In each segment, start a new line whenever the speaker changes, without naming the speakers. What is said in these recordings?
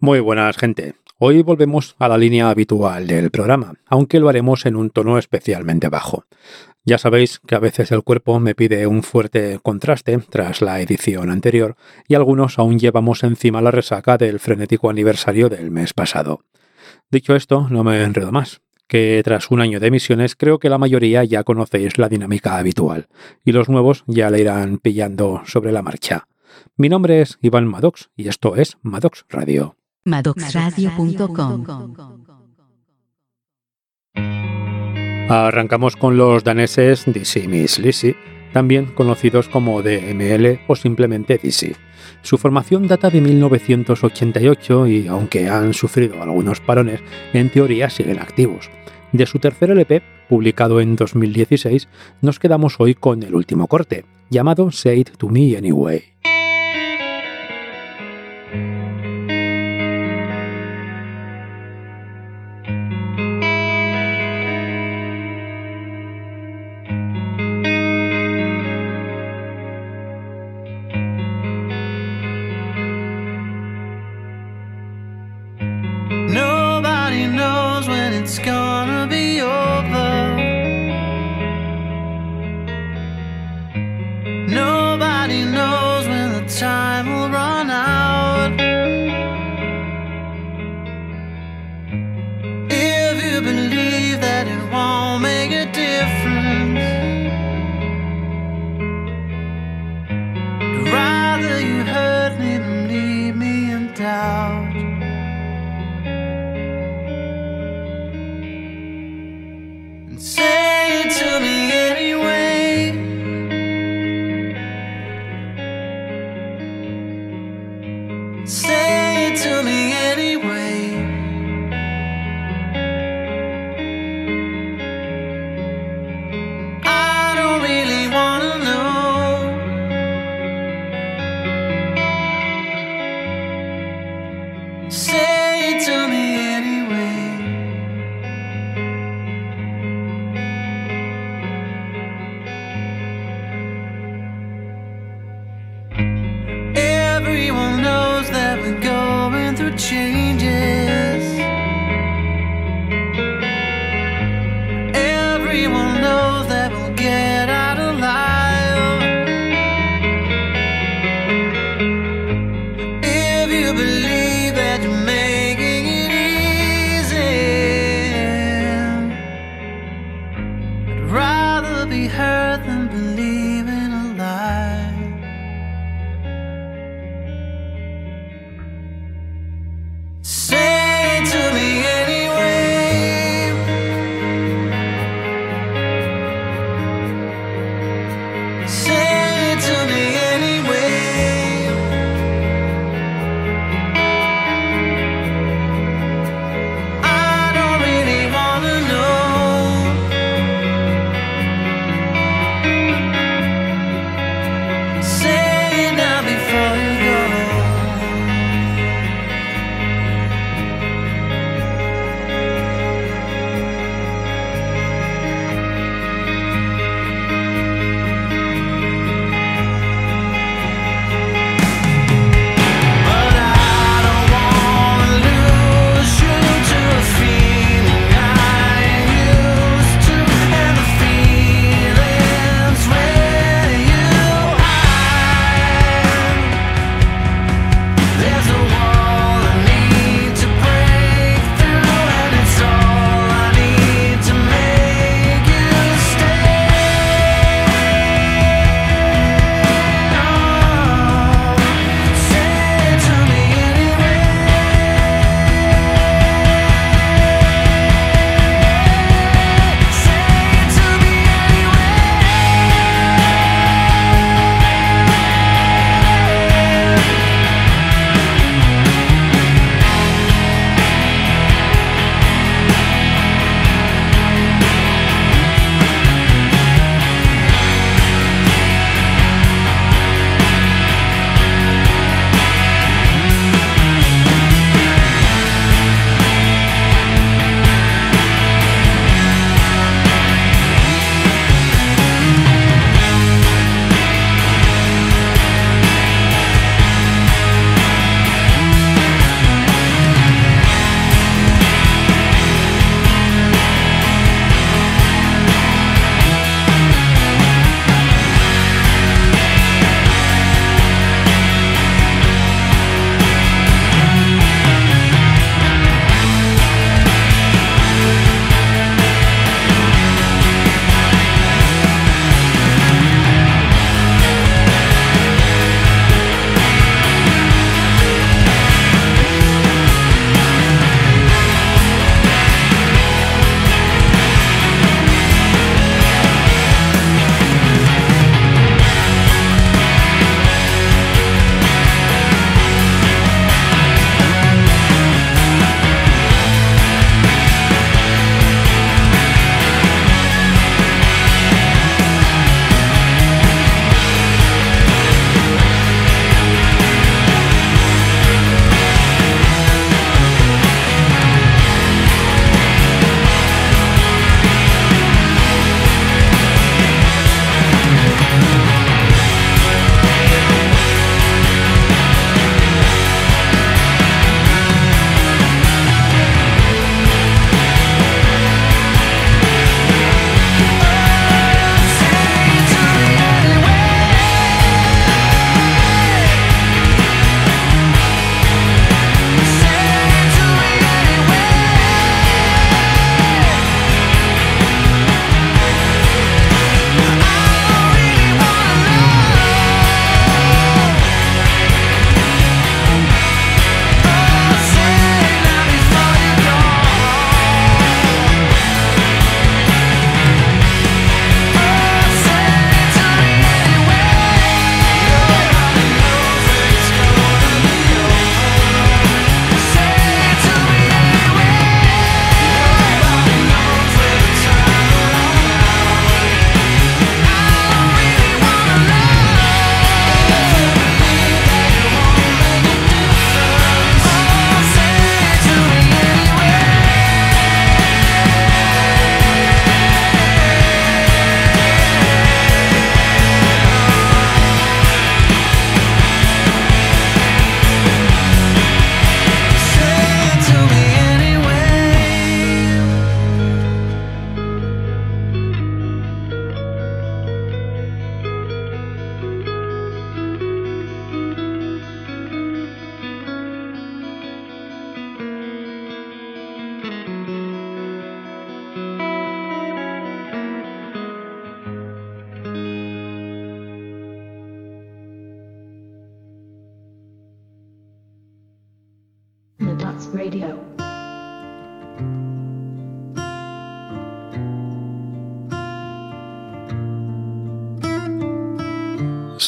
Muy buenas, gente. Hoy volvemos a la línea habitual del programa, aunque lo haremos en un tono especialmente bajo. Ya sabéis que a veces el cuerpo me pide un fuerte contraste tras la edición anterior y algunos aún llevamos encima la resaca del frenético aniversario del mes pasado. Dicho esto, no me enredo más, que tras un año de emisiones creo que la mayoría ya conocéis la dinámica habitual y los nuevos ya la irán pillando sobre la marcha. Mi nombre es Iván Maddox y esto es Maddox Radio.
Maddoxradio.com
Arrancamos con los daneses DC Miss Lizzy, también conocidos como DML o simplemente DC. Su formación data de 1988 y aunque han sufrido algunos parones, en teoría siguen activos. De su tercer LP, publicado en 2016, nos quedamos hoy con el último corte, llamado Say It To Me Anyway.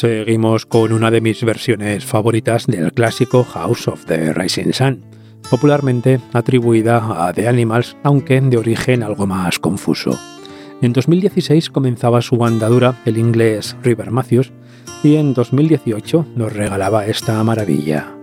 Seguimos con una de mis versiones favoritas del clásico House of the Rising Sun, popularmente atribuida a The Animals, aunque de origen algo más confuso. En 2016 comenzaba su andadura el inglés River Matthews y en 2018 nos regalaba esta maravilla.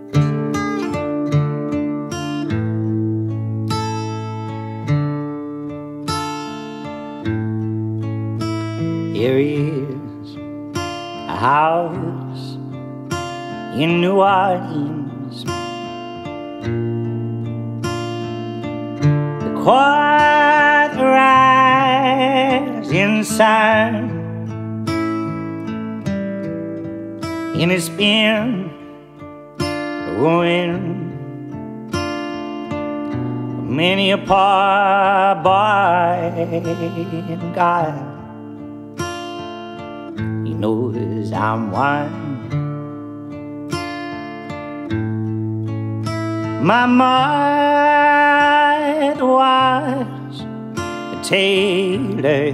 God he knows I'm one. My mother was a tailor.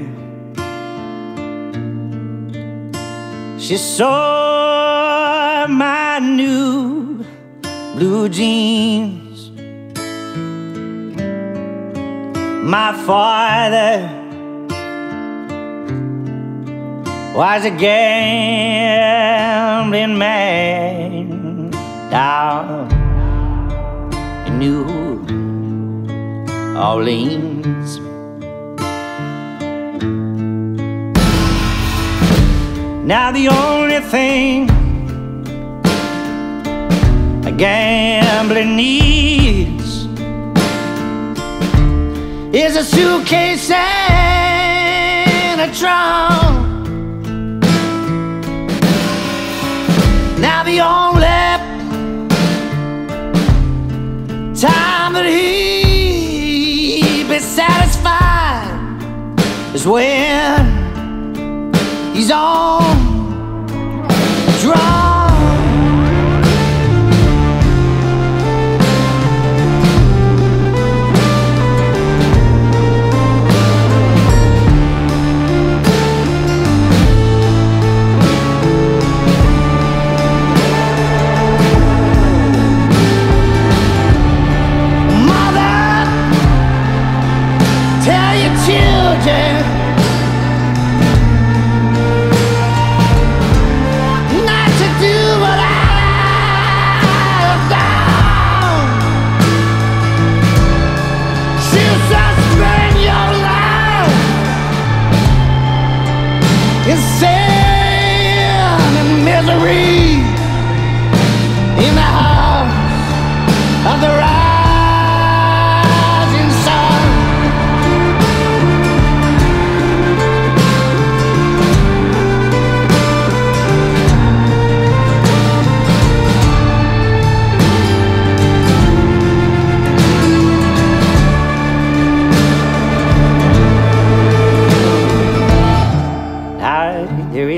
She saw my new blue jeans. My father was a gambling man down in New Orleans. Now the only thing a gambler needs is a suitcase and a trunk. Only time that he be satisfied is when he's on drunk.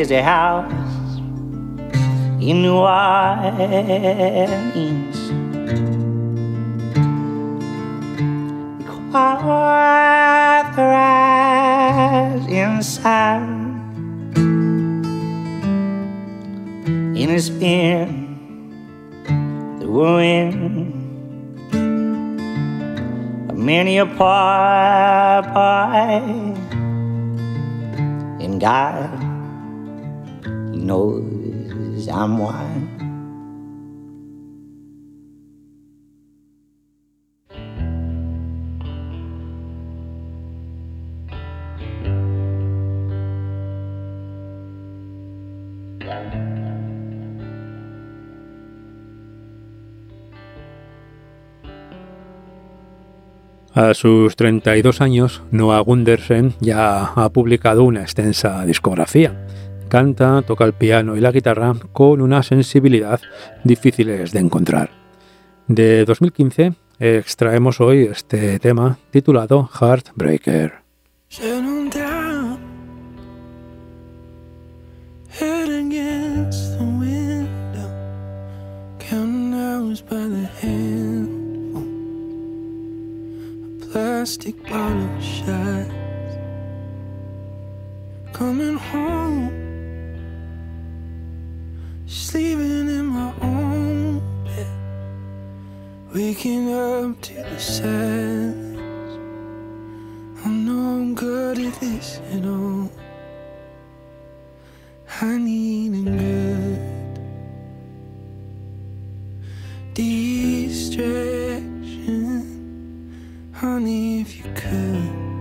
A house in New Orleans. Quiet the rising sun in a spin the ruin of many a boy and God knows I'm one.
A sus 32 años, Noah Gundersen ya ha publicado una extensa discografía canta, toca el piano y la guitarra con una sensibilidad difíciles de encontrar. De 2015 extraemos hoy este tema titulado Heartbreaker.
Plastic bottle shots. sleeping in my own bed, waking up to the silence. I oh, know I'm good at this at all. I need a good distraction, honey, if you could.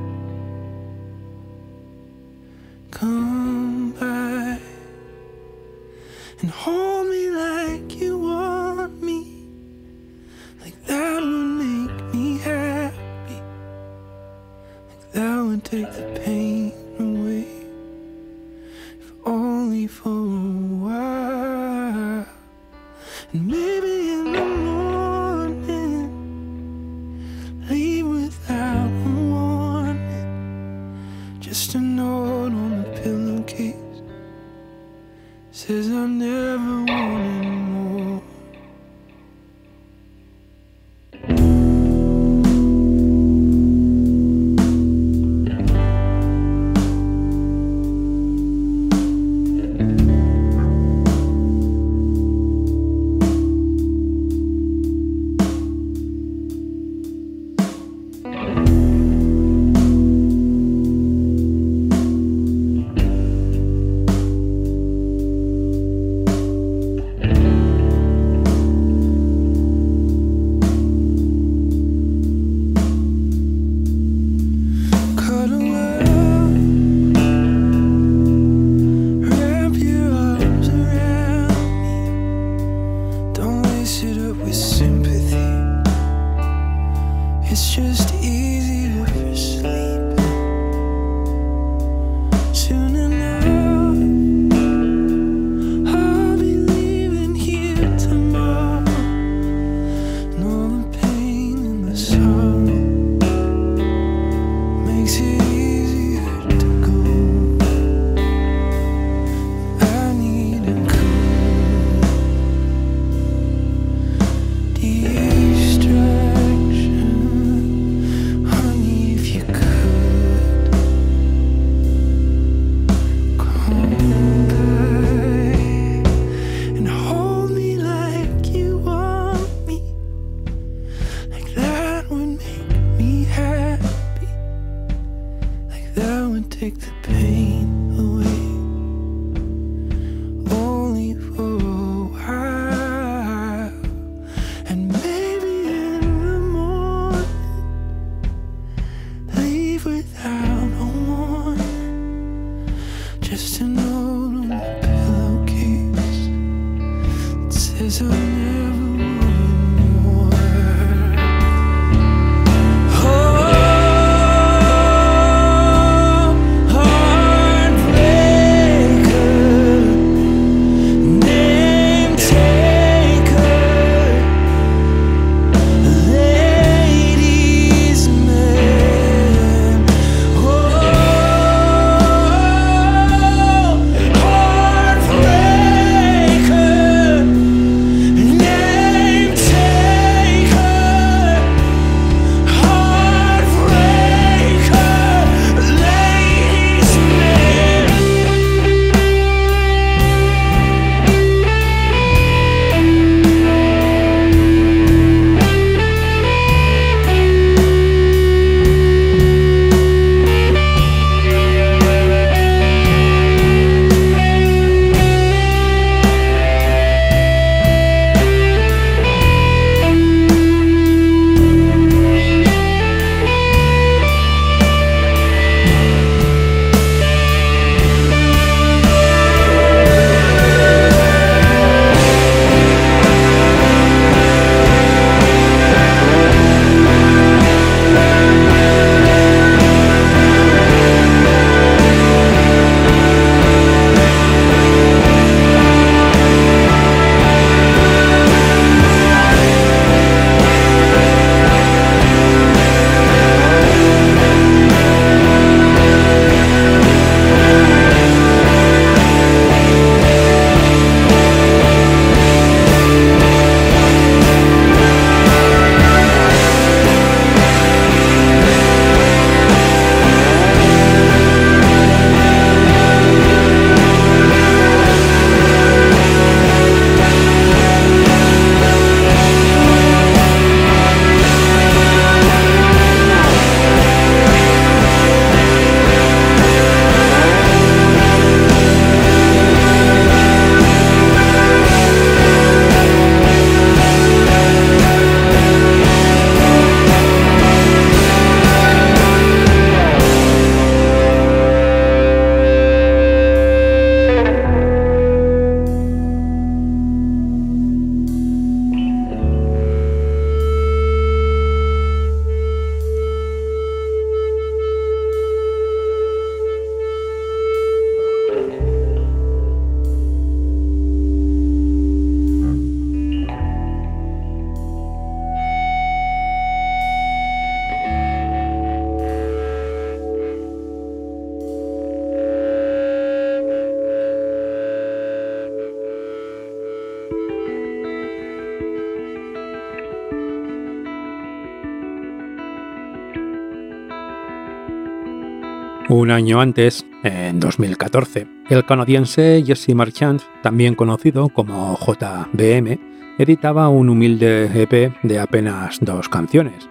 Un año antes, en 2014, el canadiense Jesse Marchand, también conocido como JBM, editaba un humilde EP de apenas dos canciones.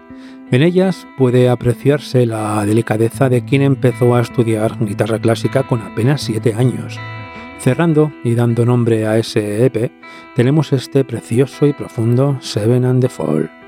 En ellas puede apreciarse la delicadeza de quien empezó a estudiar guitarra clásica con apenas siete años. Cerrando y dando nombre a ese EP, tenemos este precioso y profundo Seven and the Fall.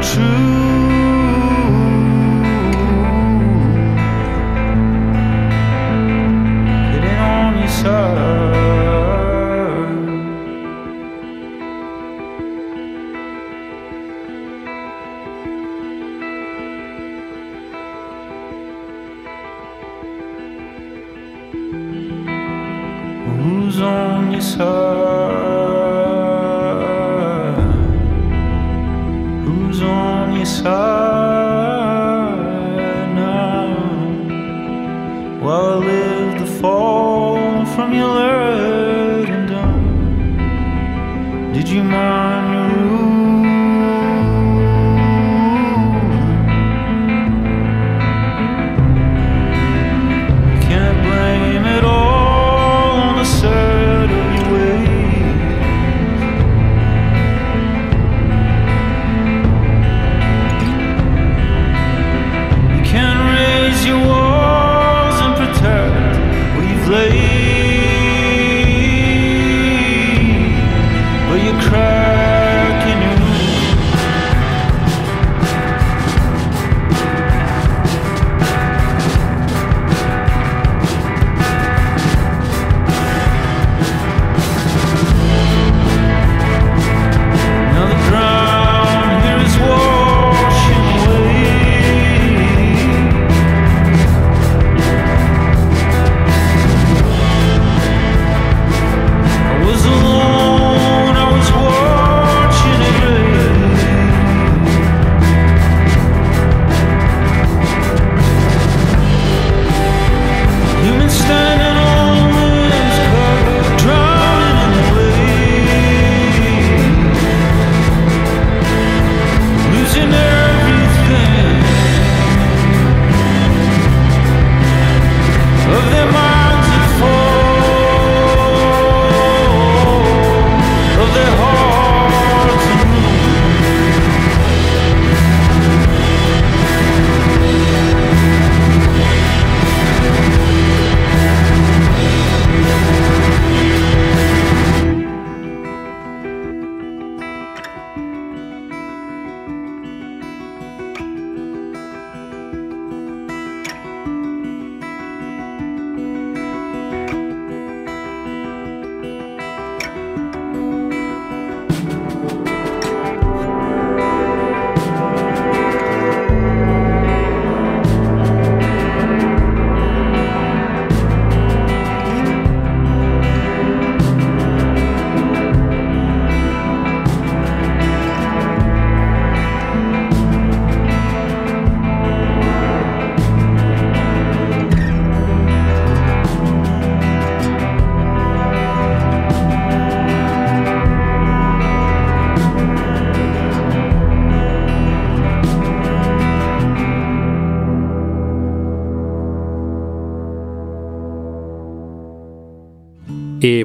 Mind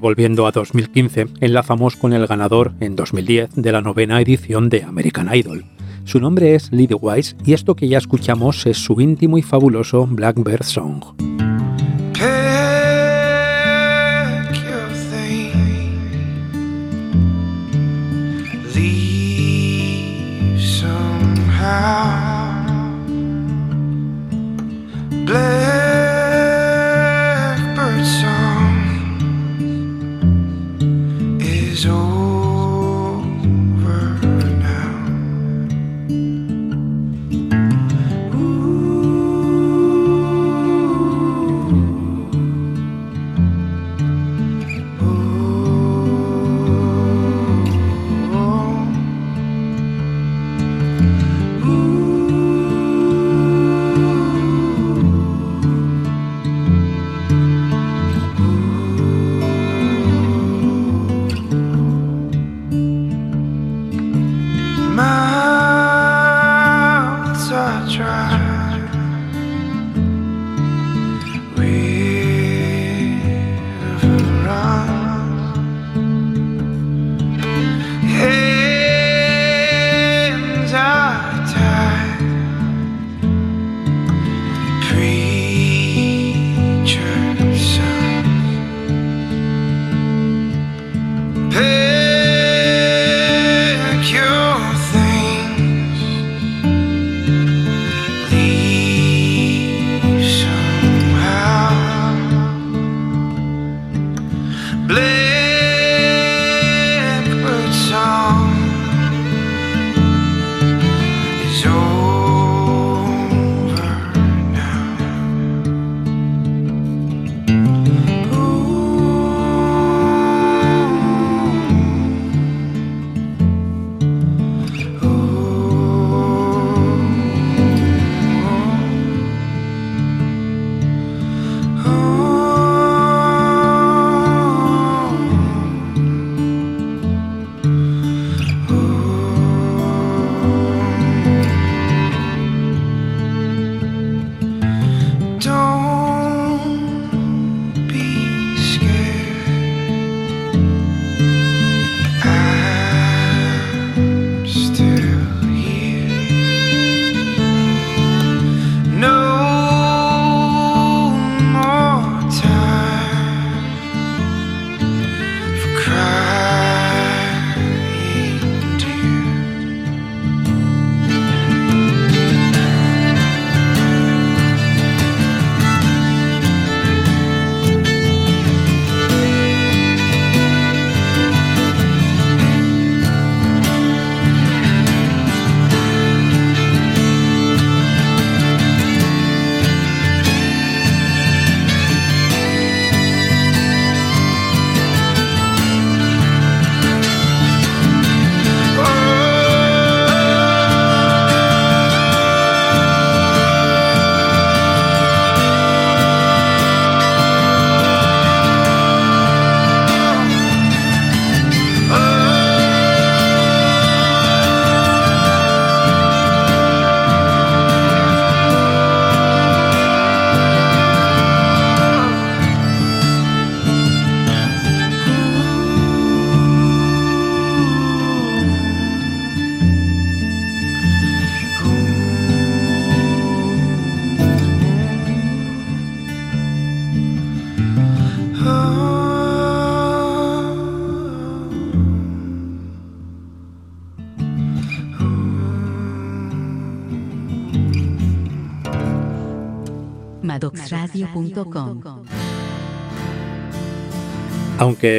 volviendo a 2015, enlazamos con el ganador en 2010 de la novena edición de American Idol. Su nombre es Lady Wise y esto que ya escuchamos es su íntimo y fabuloso Blackbird Song.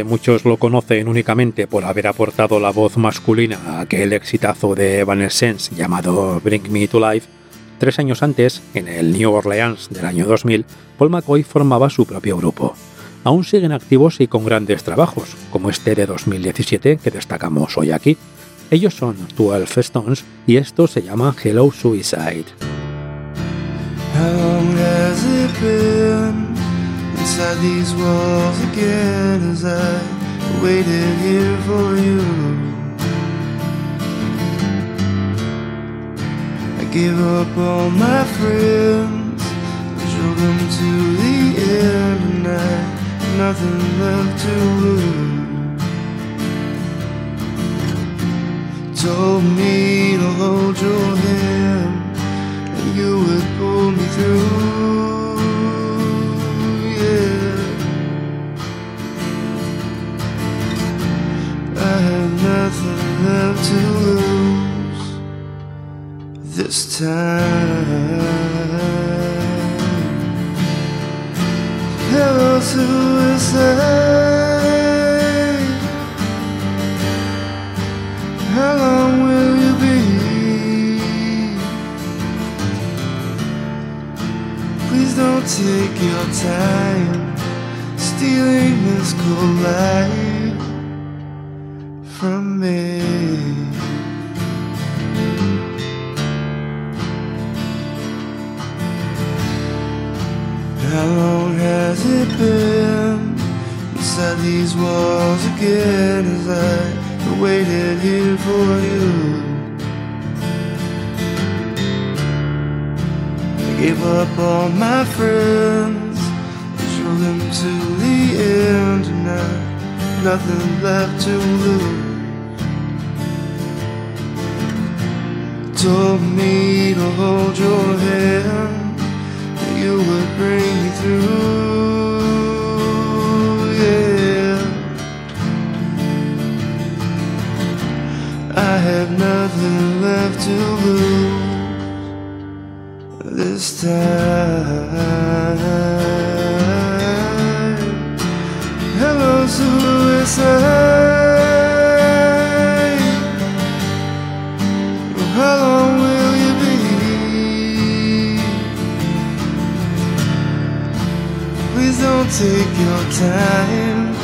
Muchos lo conocen únicamente por haber aportado la voz masculina a aquel exitazo de Evanescence llamado Bring Me to Life, tres años antes, en el New Orleans del año 2000, Paul McCoy formaba su propio grupo. Aún siguen activos y con grandes trabajos, como este de 2017 que destacamos hoy aquí. Ellos son 12 Stones y esto se llama Hello Suicide.
Inside these walls again as I waited here for you? I gave up all my friends, drove them to the end, and I nothing left to lose. Told me to hold your hand and you would pull me through. Nothing left to lose this time. Hello, suicide. How long will you be? Please don't take your time stealing this cold life from me. How long has it been inside these walls again as I waited here for you? I gave up all my friends and drove them to the end and now nothing left to lose. Told me to hold your hand you would bring me through. Yeah, I have nothing left to lose this time. Time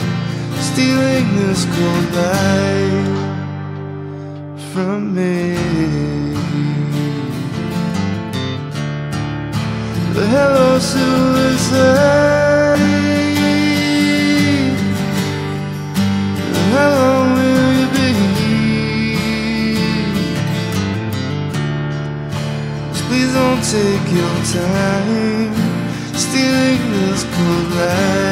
stealing this cold light from me. But hello, suicide. How long will you be? Please don't take your time stealing this cold light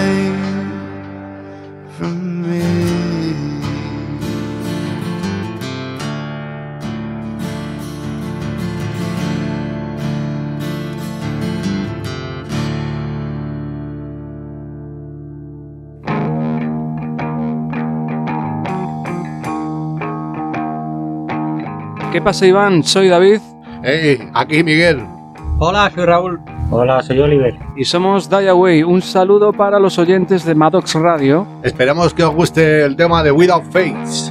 ¿Qué pasa, Iván? Soy David
Hey, aquí Miguel.
Hola, soy Raúl. Hola, soy Oliver.
y somos Die Away. Un saludo para los oyentes de Maddox Radio.
Esperamos que os guste el tema de Without Face.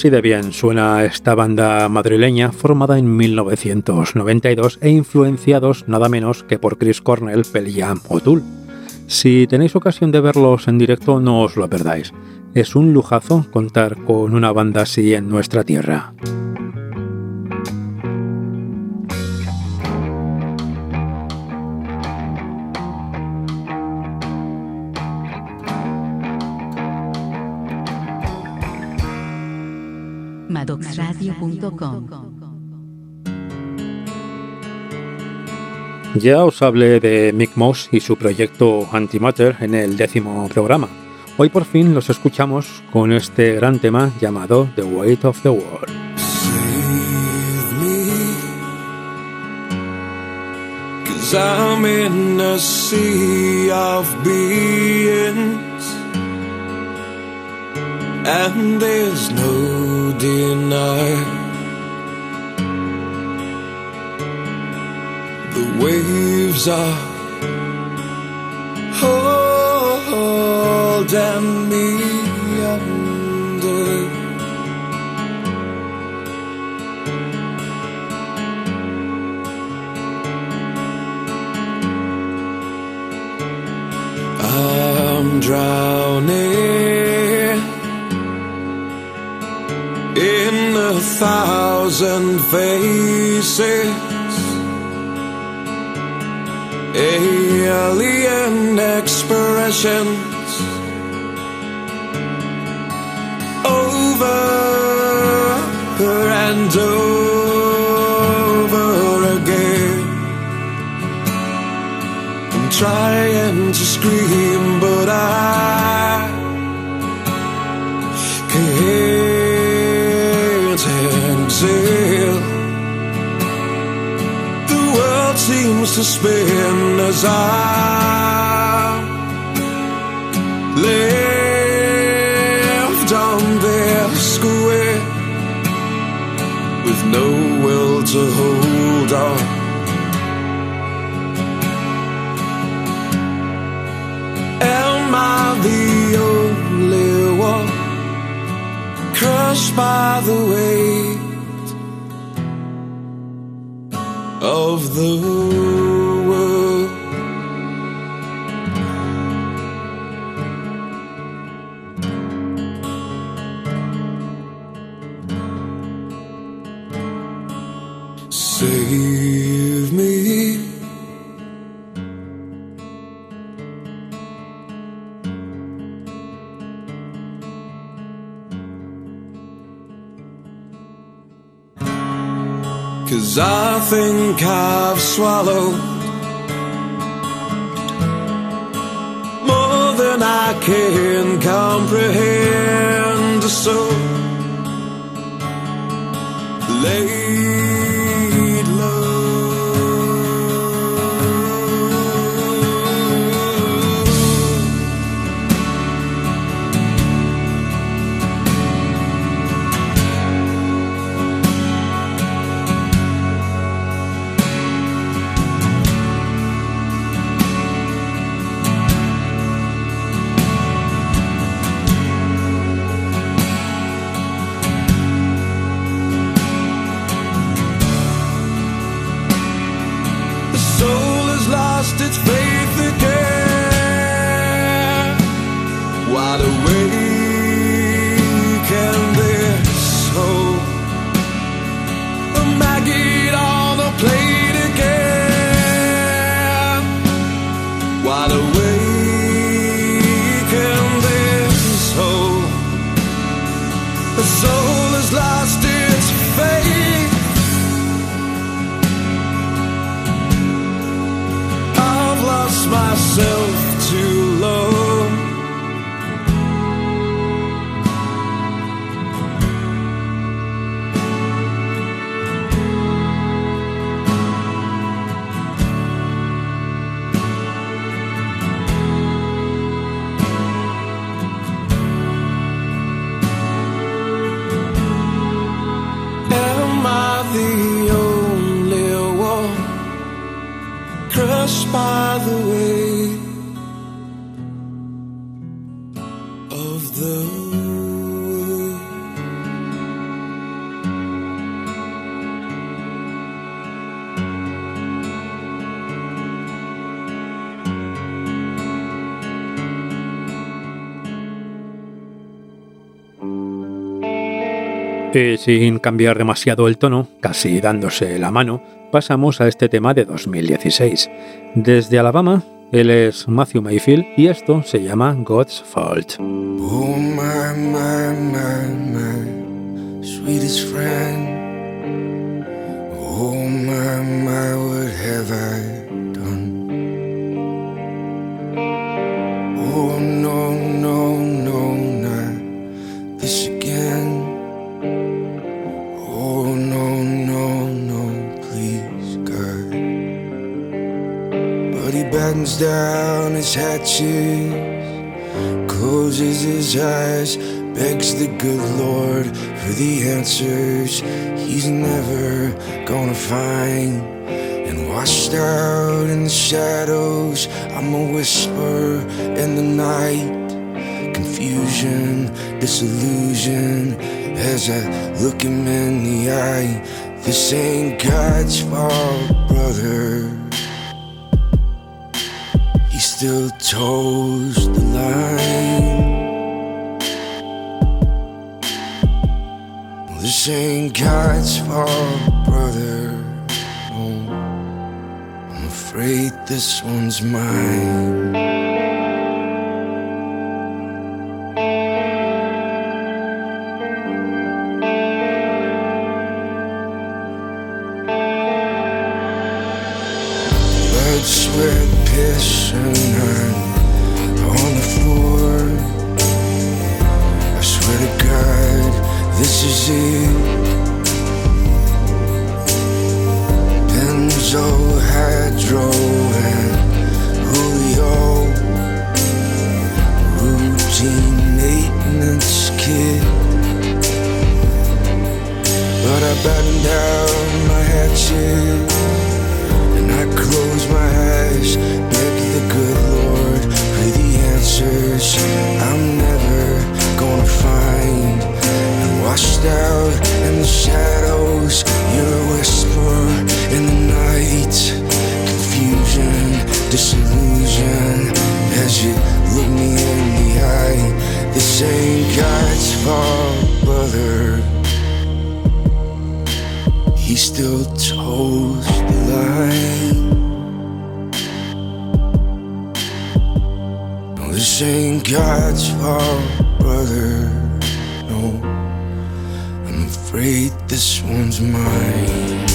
Así de bien suena esta banda madrileña formada en 1992 e influenciados nada menos que por Chris Cornell, Pearl Jam o Tool. Si tenéis ocasión de verlos en directo no os lo perdáis. Es un lujazo contar con una banda así en nuestra tierra. Ya os hablé de Mick Moss y su proyecto Antimatter en el décimo programa. Hoy por fin los escuchamos con este gran tema llamado The Weight of the World.
And there's no denying waves are holding me under. I'm drowning in a thousand faces, alien expressions over and over again. I'm trying to scream, but I spin as I left on their square with no will to hold on. Am I the only one crushed by the weight of the I think I've swallowed more than I can comprehend. So laid
Y sin cambiar demasiado el tono, casi dándose la mano, pasamos a este tema de 2016. Desde Alabama, él es Matthew Mayfield y esto se llama God's Fault.
Oh my, my, my, sweetest friend. Oh my, my, what have I done? Oh no, no, Battens down his hatches closes his eyes, begs the good Lord for the answers he's never gonna find. And washed out in the shadows, I'm a whisper in the night. Confusion, disillusion, as I look him in the eye. This ain't God's fault, brother. Still toes the line. This ain't God's fault, brother. No, I'm afraid this one's mine. It. Benzo, hydro, and Julio. Routine maintenance kit. But I batten down my hatchet and I close my eyes, beg the good Lord for the answers And in the shadows, you're a whisper in the night. Confusion, disillusion, as you look me in the eye. This ain't God's fault, brother. He still toes the line. This ain't God's fault, brother. Afraid this one's mine.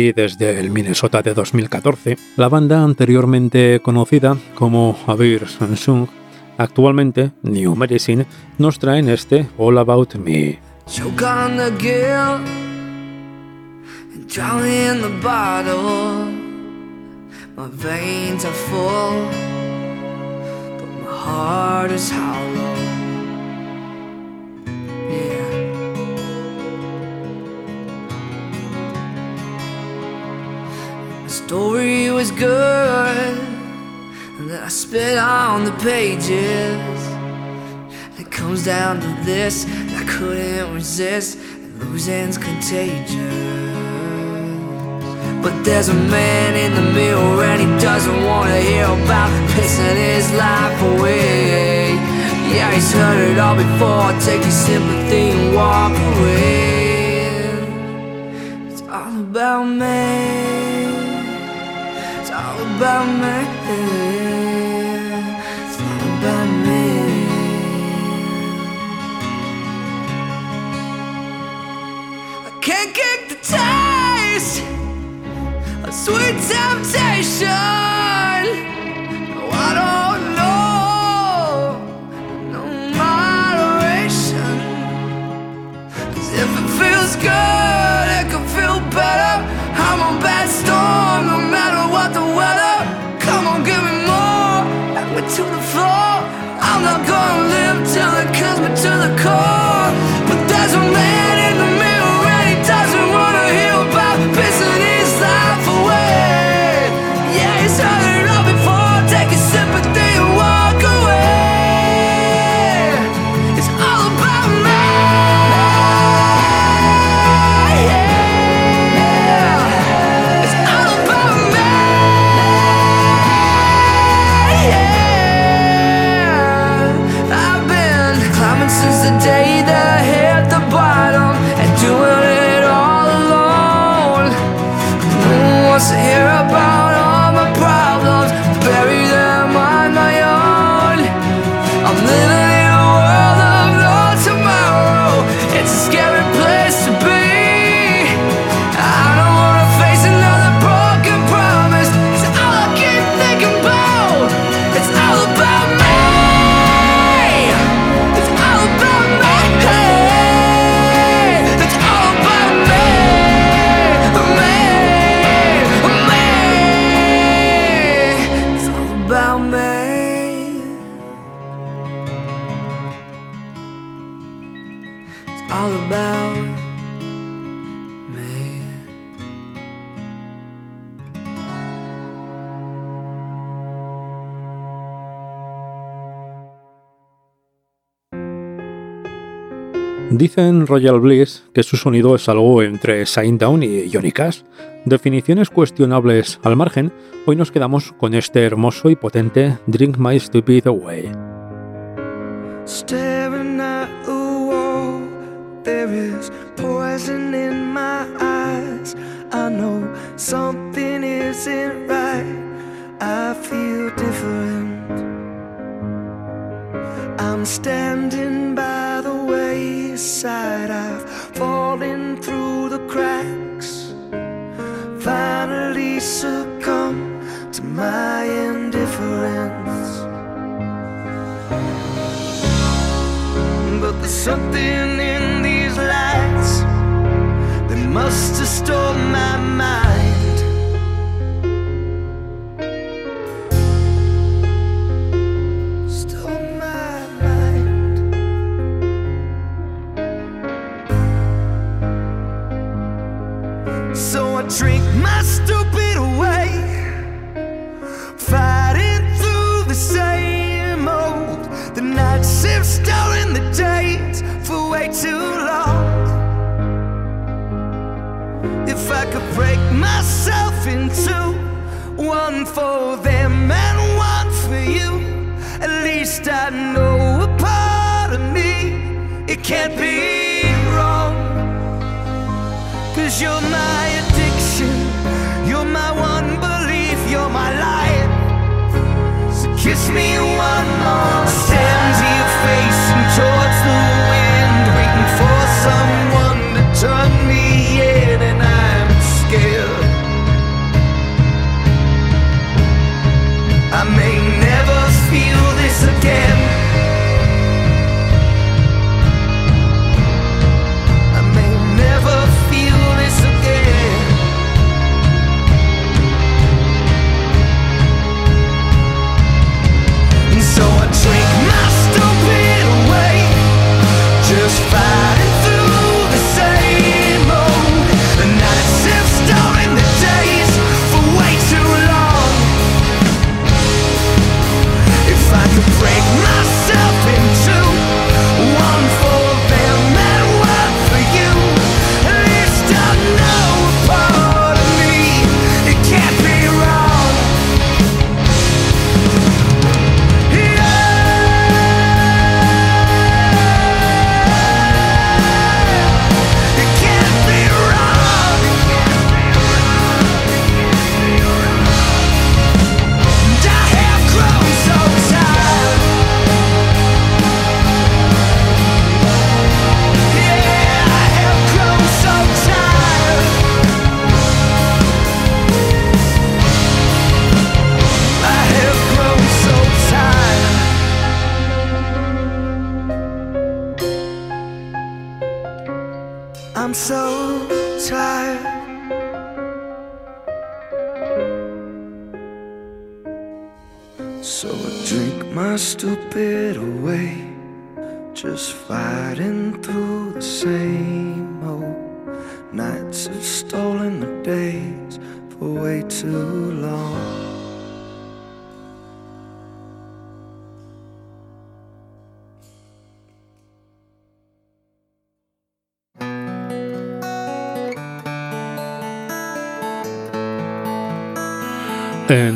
Desde el Minnesota de 2014, la banda anteriormente conocida como Avir Samsung, actualmente New Medicine, nos traen este All About Me.
Story was good, and then I spit on the pages. It comes down to this, and I couldn't resist. And losing's contagious. But there's a man in the mirror, and he doesn't want to hear about pissing his life away. Yeah, he's heard it all before. Take your sympathy and walk away. It's all about me. About me. It's all about me. I can't kick the taste of sweet temptation. Since the day
Dicen Royal Bliss que su sonido es algo entre Shinedown y Johnny Cash. Definiciones cuestionables al margen, hoy nos quedamos con este hermoso y potente Drink My Stupid Away.
I'm standing by the wayside. I've fallen through the cracks. Finally succumb to my indifference. But there's something in these lights that must have stole my mind.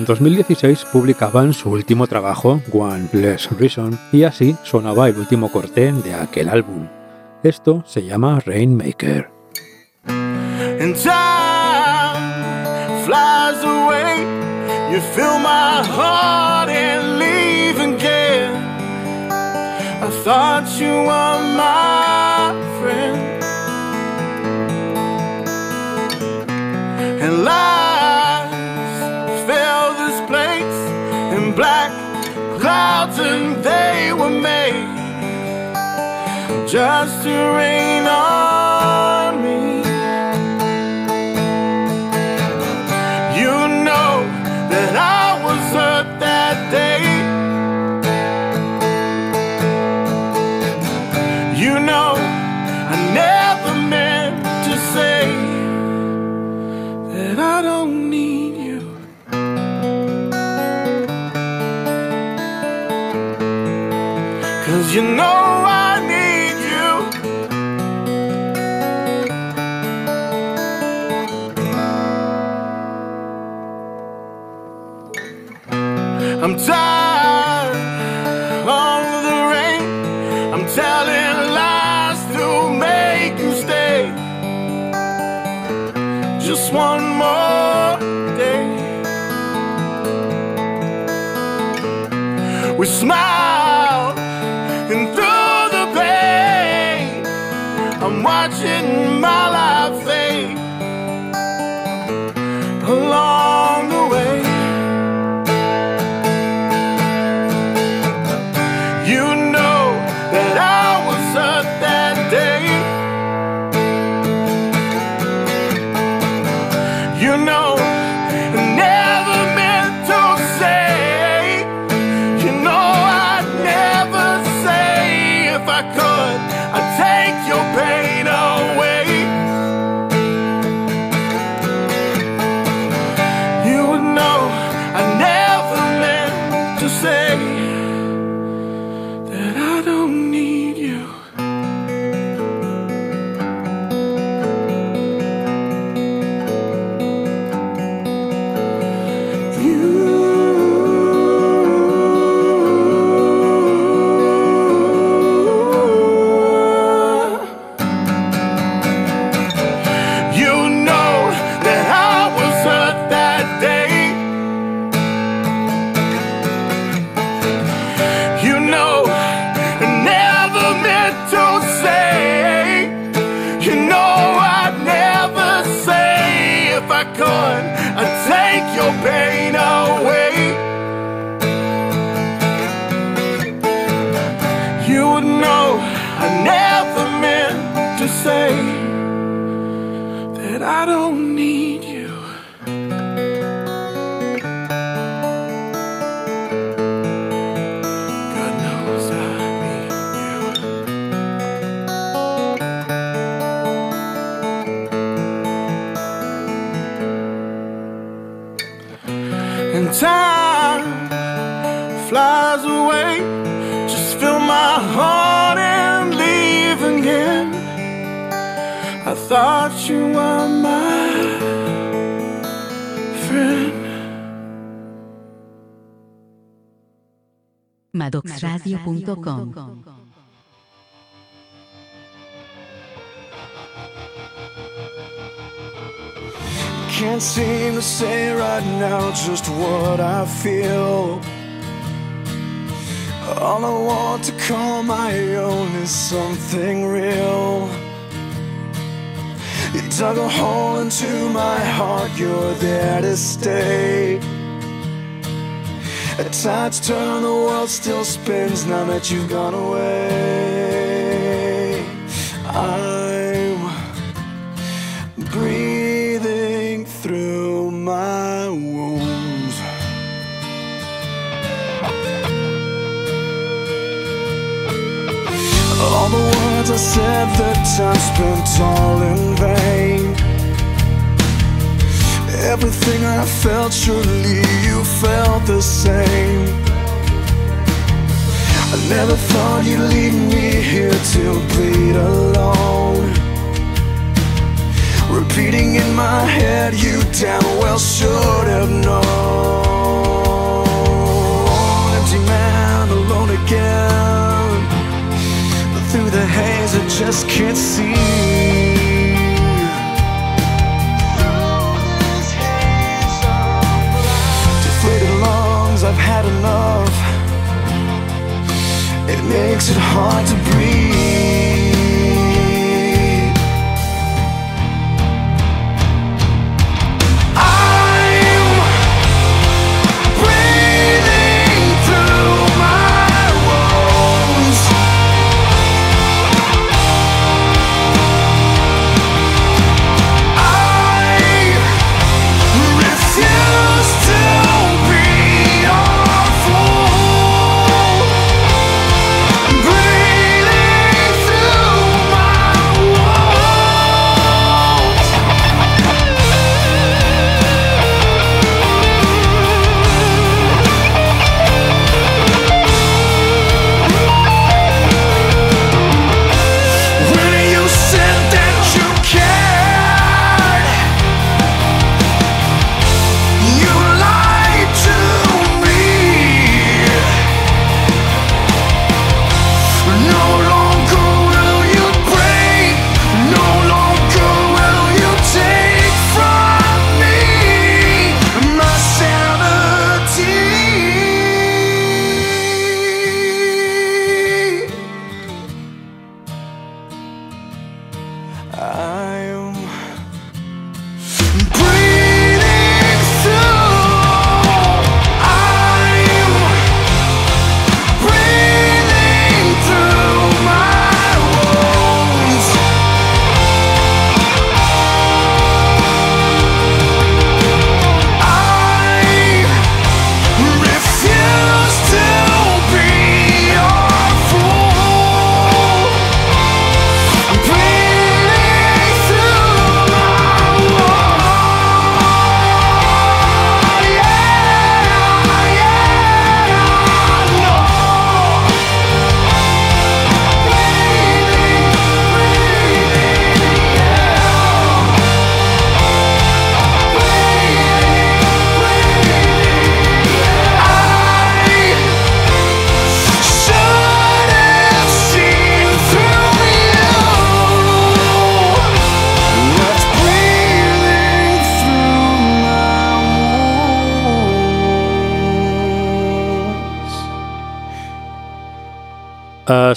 En 2016 publicaban su último trabajo, One Less Reason, y así sonaba el último corte de aquel álbum. Esto se llama Rainmaker.
time flies away. You fill my heart and leave. I thought you were my just to rain on me. You know that I was hurt that day. You know I never meant to say that I don't need you. Cause you know to
Madoxradio.com
Can't seem to say right now just what I feel. All I want to call my own is something real. You dug a hole into my heart, you're there to stay. A tides turn, the world still spins now that you've gone away. I'm breathing through my wounds. All the words I said, the time spent all in vain. Everything I felt, surely you felt the same. I never thought you'd leave me here to bleed alone. Repeating in my head, you damn well should have known. Empty man, alone again. But through the haze, I just can't see. Had enough. It makes it hard to breathe.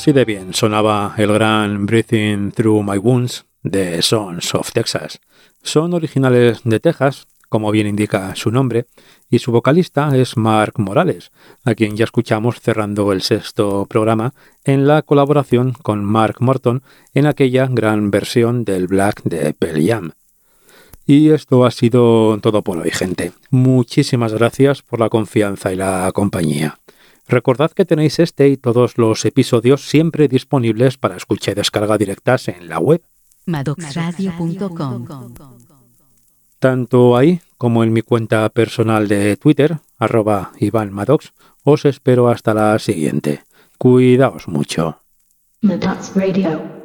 Así de bien sonaba el gran Breathing Through My Wounds de Sons of Texas. Son originales de Texas, como bien indica su nombre, y su vocalista es Mark Morales, a quien ya escuchamos cerrando el sexto programa en la colaboración con Mark Morton en aquella gran versión del Black de Pearl. Y esto ha sido todo por hoy, gente. Muchísimas gracias por la confianza y la compañía. Recordad que tenéis este y todos los episodios siempre disponibles para escucha y descarga directas en la web,
Madoxradio.com.
tanto ahí como en mi cuenta personal de Twitter, arroba Iván Maddox. Os espero hasta la siguiente. Cuidaos mucho.
Maddox Radio.